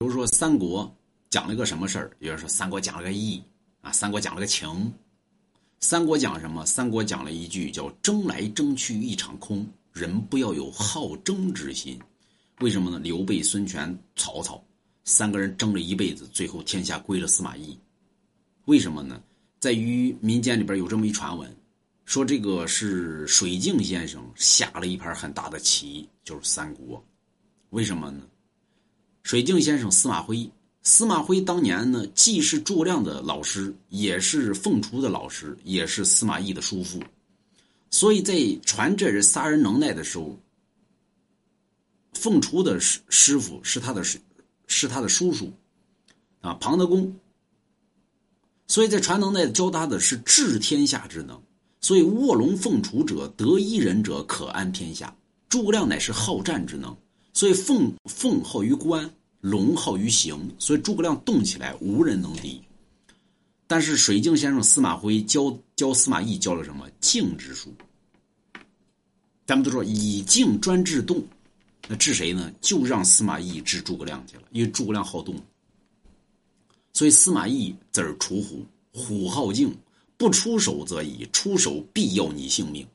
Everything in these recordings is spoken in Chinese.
比如说三国讲了个什么事儿？有人说三国讲了个义啊，三国讲了个情。三国讲什么？三国讲了一句叫“争来争去一场空”，人不要有好争之心。为什么呢？刘备、孙权、曹操三个人争了一辈子，最后天下归了司马懿。为什么呢？在于民间里边有这么一传闻，说这个是水镜先生下了一盘很大的棋，就是三国。为什么呢？水镜先生司马徽，司马徽当年呢，既是诸葛亮的老师，也是凤雏的老师，也是司马懿的叔父，所以在传这人仨人能耐的时候，凤雏的师师傅是他的师是他的叔叔，啊，庞德公。所以在传能耐教他的是治天下之能，所以卧龙凤雏者得一人者可安天下。诸葛亮乃是好战之能，所以凤凤好于观，龙好于行，所以诸葛亮动起来无人能敌。但是水镜先生司马徽教教司马懿教了什么静之术？咱们都说以静专制动，那治谁呢？就让司马懿治诸葛亮去了，因为诸葛亮好动。所以司马懿字儿楚虎，虎好静，不出手则已，出手必要你性命。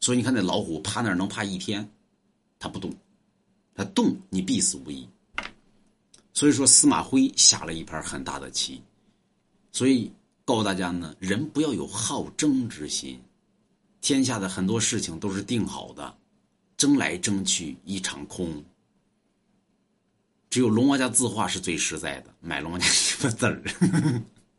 所以你看那老虎趴那儿能趴一天，它不动，他动你必死无疑。所以说司马徽下了一盘很大的棋，所以告诉大家呢，人不要有好争之心，天下的很多事情都是定好的，争来争去一场空。只有龙王家字画是最实在的，买龙王家一个字儿。